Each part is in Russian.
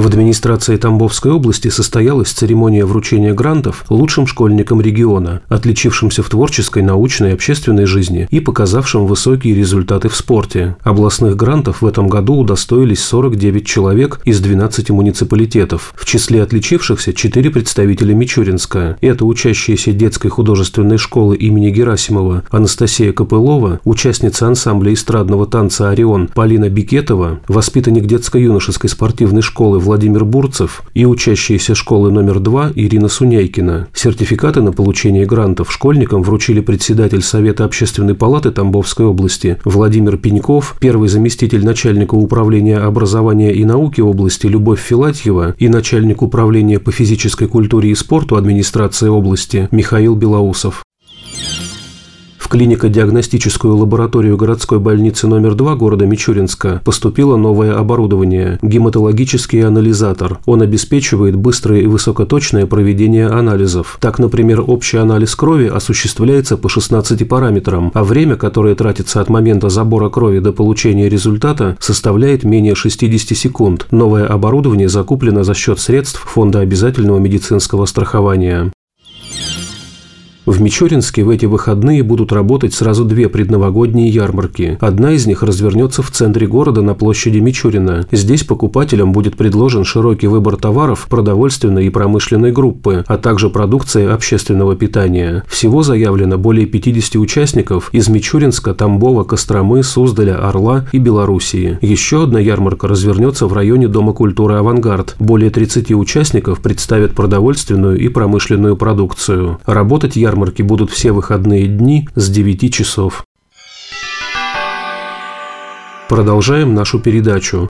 В администрации Тамбовской области состоялась церемония вручения грантов лучшим школьникам региона, отличившимся в творческой, научной и общественной жизни и показавшим высокие результаты в спорте. Областных грантов в этом году удостоились 49 человек из 12 муниципалитетов. В числе отличившихся 4 представителя Мичуринска. Это учащиеся детской художественной школы имени Герасимова Анастасия Копылова, участница ансамбля эстрадного танца «Орион» Полина Бикетова, воспитанник детско-юношеской спортивной школы Владимир Бурцев и учащиеся школы номер 2 Ирина Суняйкина. Сертификаты на получение грантов школьникам вручили председатель Совета общественной палаты Тамбовской области Владимир Пеньков, первый заместитель начальника управления образования и науки области Любовь Филатьева и начальник управления по физической культуре и спорту администрации области Михаил Белоусов клинико-диагностическую лабораторию городской больницы номер 2 города Мичуринска поступило новое оборудование – гематологический анализатор. Он обеспечивает быстрое и высокоточное проведение анализов. Так, например, общий анализ крови осуществляется по 16 параметрам, а время, которое тратится от момента забора крови до получения результата, составляет менее 60 секунд. Новое оборудование закуплено за счет средств Фонда обязательного медицинского страхования. В Мичуринске в эти выходные будут работать сразу две предновогодние ярмарки. Одна из них развернется в центре города на площади Мичурина. Здесь покупателям будет предложен широкий выбор товаров продовольственной и промышленной группы, а также продукции общественного питания. Всего заявлено более 50 участников из Мичуринска, Тамбова, Костромы, Суздаля, Орла и Белоруссии. Еще одна ярмарка развернется в районе Дома культуры «Авангард». Более 30 участников представят продовольственную и промышленную продукцию. Работать ярмарка ярмарки будут все выходные дни с 9 часов. Продолжаем нашу передачу.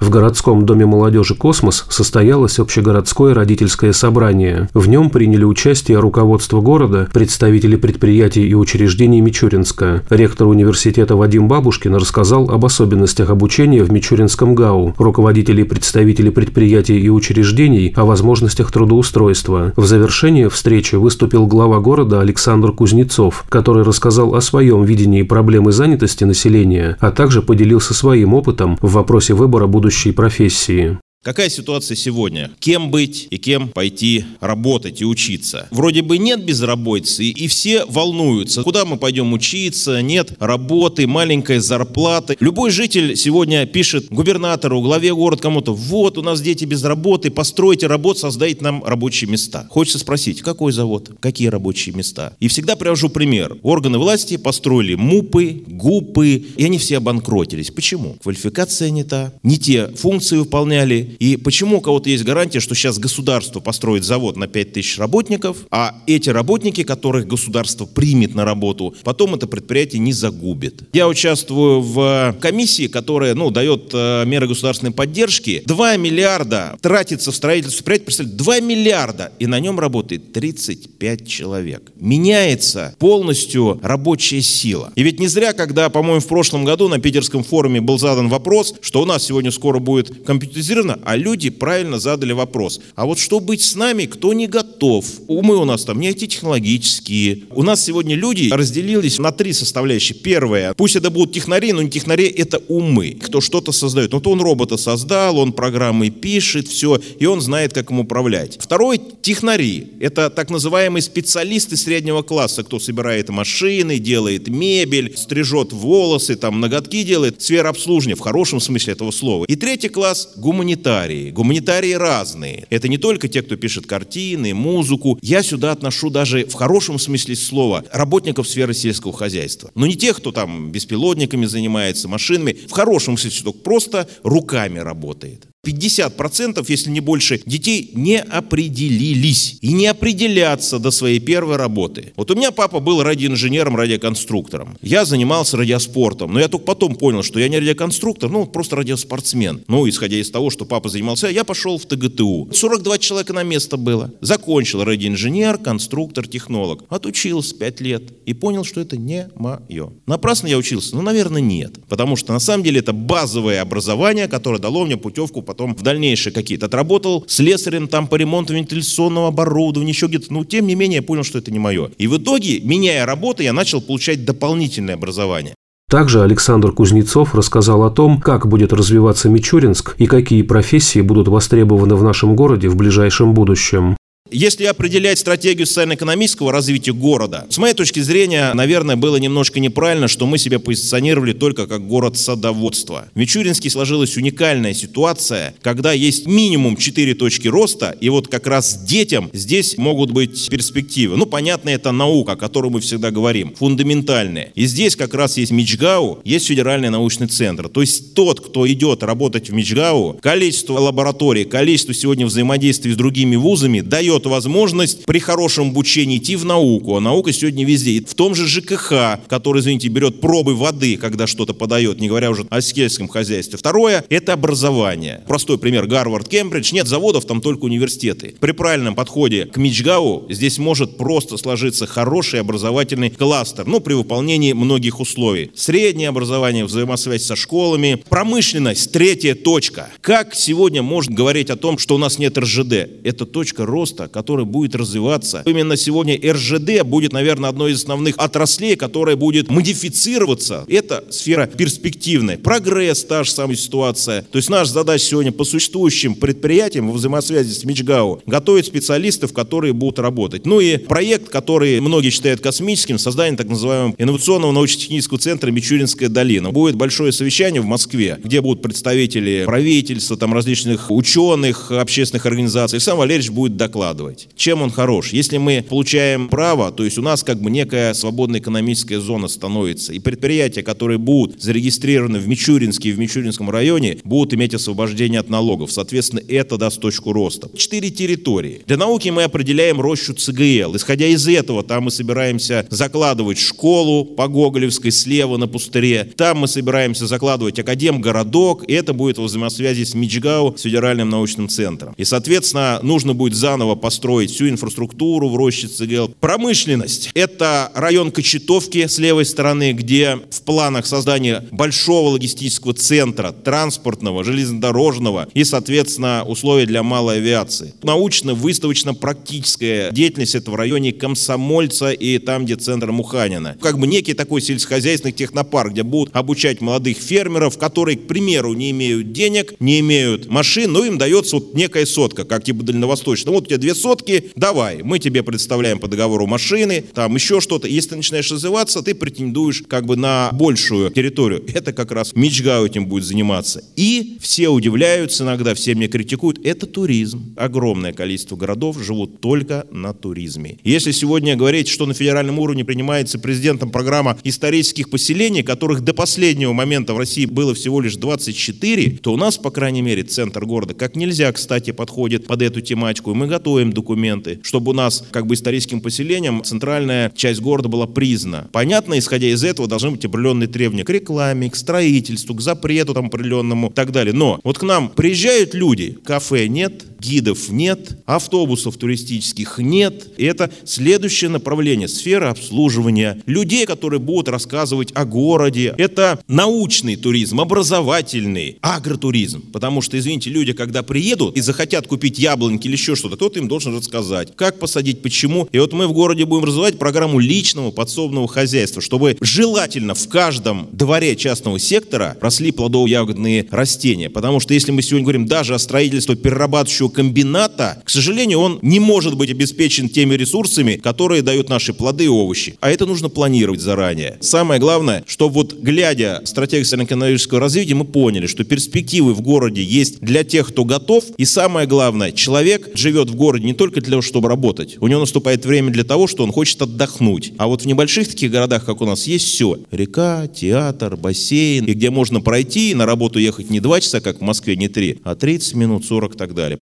В городском доме молодежи «Космос» состоялось общегородское родительское собрание. В нем приняли участие руководство города, представители предприятий и учреждений Мичуринска. Ректор университета Вадим Бабушкин рассказал об особенностях обучения в Мичуринском ГАУ, руководители и представители предприятий и учреждений о возможностях трудоустройства. В завершении встречи выступил глава города Александр Кузнецов, который рассказал о своем видении проблемы занятости населения, а также поделился своим опытом в вопросе выбора будущего будущей профессии. Какая ситуация сегодня? Кем быть и кем пойти работать и учиться? Вроде бы нет безработицы, и все волнуются. Куда мы пойдем учиться? Нет работы, маленькая зарплата. Любой житель сегодня пишет губернатору, главе города кому-то, вот у нас дети без работы, постройте работу, создайте нам рабочие места. Хочется спросить, какой завод? Какие рабочие места? И всегда привожу пример. Органы власти построили МУПы, ГУПы, и они все обанкротились. Почему? Квалификация не та, не те функции выполняли, и почему у кого-то есть гарантия, что сейчас государство построит завод на 5000 работников, а эти работники, которых государство примет на работу, потом это предприятие не загубит. Я участвую в комиссии, которая ну, дает э, меры государственной поддержки. 2 миллиарда тратится в строительство предприятия, представляете, 2 миллиарда, и на нем работает 35 человек. Меняется полностью рабочая сила. И ведь не зря, когда, по-моему, в прошлом году на питерском форуме был задан вопрос, что у нас сегодня скоро будет компьютеризировано, а люди правильно задали вопрос. А вот что быть с нами, кто не готов? Умы у нас там не технологические. У нас сегодня люди разделились на три составляющие. Первое, пусть это будут технари, но не технари, это умы, кто что-то создает. Вот он робота создал, он программы пишет, все, и он знает, как им управлять. Второй, технари. Это так называемые специалисты среднего класса, кто собирает машины, делает мебель, стрижет волосы, там ноготки делает, сфера обслуживания в хорошем смысле этого слова. И третий класс – гуманитарий гуманитарии. Гуманитарии разные. Это не только те, кто пишет картины, музыку. Я сюда отношу даже в хорошем смысле слова работников сферы сельского хозяйства. Но не тех, кто там беспилотниками занимается, машинами. В хорошем смысле, только просто руками работает. 50%, если не больше, детей не определились и не определятся до своей первой работы. Вот у меня папа был радиоинженером, радиоконструктором. Я занимался радиоспортом, но я только потом понял, что я не радиоконструктор, ну, просто радиоспортсмен. Ну, исходя из того, что папа занимался, я пошел в ТГТУ. 42 человека на место было. Закончил радиоинженер, конструктор, технолог. Отучился 5 лет и понял, что это не мое. Напрасно я учился? Ну, наверное, нет. Потому что на самом деле это базовое образование, которое дало мне путевку потом в дальнейшие какие-то. Отработал слесарем там по ремонту вентиляционного оборудования, еще где-то. Но тем не менее я понял, что это не мое. И в итоге, меняя работу, я начал получать дополнительное образование. Также Александр Кузнецов рассказал о том, как будет развиваться Мичуринск и какие профессии будут востребованы в нашем городе в ближайшем будущем. Если определять стратегию социально-экономического развития города, с моей точки зрения, наверное, было немножко неправильно, что мы себя позиционировали только как город садоводства. В Мичуринске сложилась уникальная ситуация, когда есть минимум 4 точки роста, и вот как раз детям здесь могут быть перспективы. Ну, понятно, это наука, о которой мы всегда говорим, фундаментальная. И здесь как раз есть Мичгау, есть федеральный научный центр. То есть тот, кто идет работать в Мичгау, количество лабораторий, количество сегодня взаимодействий с другими вузами дает дает возможность при хорошем обучении идти в науку. А наука сегодня везде. И в том же ЖКХ, который, извините, берет пробы воды, когда что-то подает, не говоря уже о сельском хозяйстве. Второе – это образование. Простой пример. Гарвард, Кембридж. Нет заводов, там только университеты. При правильном подходе к Мичгау здесь может просто сложиться хороший образовательный кластер. Ну, при выполнении многих условий. Среднее образование, взаимосвязь со школами. Промышленность – третья точка. Как сегодня можно говорить о том, что у нас нет РЖД? Это точка роста, который будет развиваться. Именно сегодня РЖД будет, наверное, одной из основных отраслей, которая будет модифицироваться. Это сфера перспективная. Прогресс, та же самая ситуация. То есть наша задача сегодня по существующим предприятиям во взаимосвязи с Мичгау готовить специалистов, которые будут работать. Ну и проект, который многие считают космическим, создание так называемого инновационного научно-технического центра Мичуринская долина. Будет большое совещание в Москве, где будут представители правительства, там различных ученых, общественных организаций. Сам Валерьевич будет докладывать вкладывать. Чем он хорош? Если мы получаем право, то есть у нас как бы некая свободная экономическая зона становится, и предприятия, которые будут зарегистрированы в Мичуринске и в Мичуринском районе, будут иметь освобождение от налогов. Соответственно, это даст точку роста. Четыре территории. Для науки мы определяем рощу ЦГЛ. Исходя из этого, там мы собираемся закладывать школу по Гоголевской слева на пустыре. Там мы собираемся закладывать академгородок, и это будет в взаимосвязи с Мичгау, с Федеральным научным центром. И, соответственно, нужно будет заново построить всю инфраструктуру в Рощице ГЛ. Промышленность. Это район Кочетовки с левой стороны, где в планах создания большого логистического центра, транспортного, железнодорожного и, соответственно, условия для малой авиации. Научно-выставочно-практическая деятельность это в районе Комсомольца и там, где центр Муханина. Как бы некий такой сельскохозяйственный технопарк, где будут обучать молодых фермеров, которые, к примеру, не имеют денег, не имеют машин, но им дается вот некая сотка, как типа дальневосточно. Вот у тебя две сотки, давай, мы тебе представляем по договору машины, там еще что-то. Если ты начинаешь развиваться, ты претендуешь как бы на большую территорию. Это как раз Мичгау этим будет заниматься. И все удивляются иногда, все меня критикуют. Это туризм. Огромное количество городов живут только на туризме. Если сегодня говорить, что на федеральном уровне принимается президентом программа исторических поселений, которых до последнего момента в России было всего лишь 24, то у нас, по крайней мере, центр города как нельзя, кстати, подходит под эту тематику. И мы готовим готовим документы, чтобы у нас, как бы историческим поселением, центральная часть города была признана. Понятно, исходя из этого, должны быть определенные требования к рекламе, к строительству, к запрету там определенному и так далее. Но вот к нам приезжают люди, кафе нет, гидов нет, автобусов туристических нет. И это следующее направление, сфера обслуживания. Людей, которые будут рассказывать о городе. Это научный туризм, образовательный, агротуризм. Потому что, извините, люди, когда приедут и захотят купить яблоньки или еще что-то, кто-то им должен рассказать, как посадить, почему. И вот мы в городе будем развивать программу личного подсобного хозяйства, чтобы желательно в каждом дворе частного сектора росли плодово-ягодные растения. Потому что если мы сегодня говорим даже о строительстве перерабатывающего комбината, к сожалению, он не может быть обеспечен теми ресурсами, которые дают наши плоды и овощи. А это нужно планировать заранее. Самое главное, что вот глядя стратегию социально-экономического развития, мы поняли, что перспективы в городе есть для тех, кто готов. И самое главное, человек живет в городе не только для того, чтобы работать. У него наступает время для того, что он хочет отдохнуть. А вот в небольших таких городах, как у нас, есть все. Река, театр, бассейн, и где можно пройти и на работу ехать не два часа, как в Москве, не три, а 30 минут, 40 и так далее.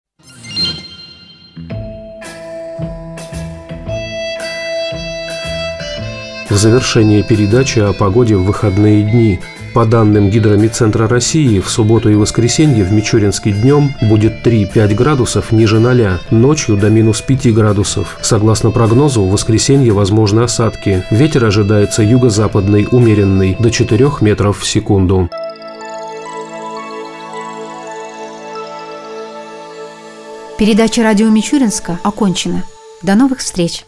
В завершение передачи о погоде в выходные дни. По данным Гидромедцентра России, в субботу и воскресенье в Мичуринске днем будет 3-5 градусов ниже 0, ночью до минус 5 градусов. Согласно прогнозу, в воскресенье возможны осадки. Ветер ожидается юго-западный, умеренный, до 4 метров в секунду. Передача радио Мичуринска окончена. До новых встреч!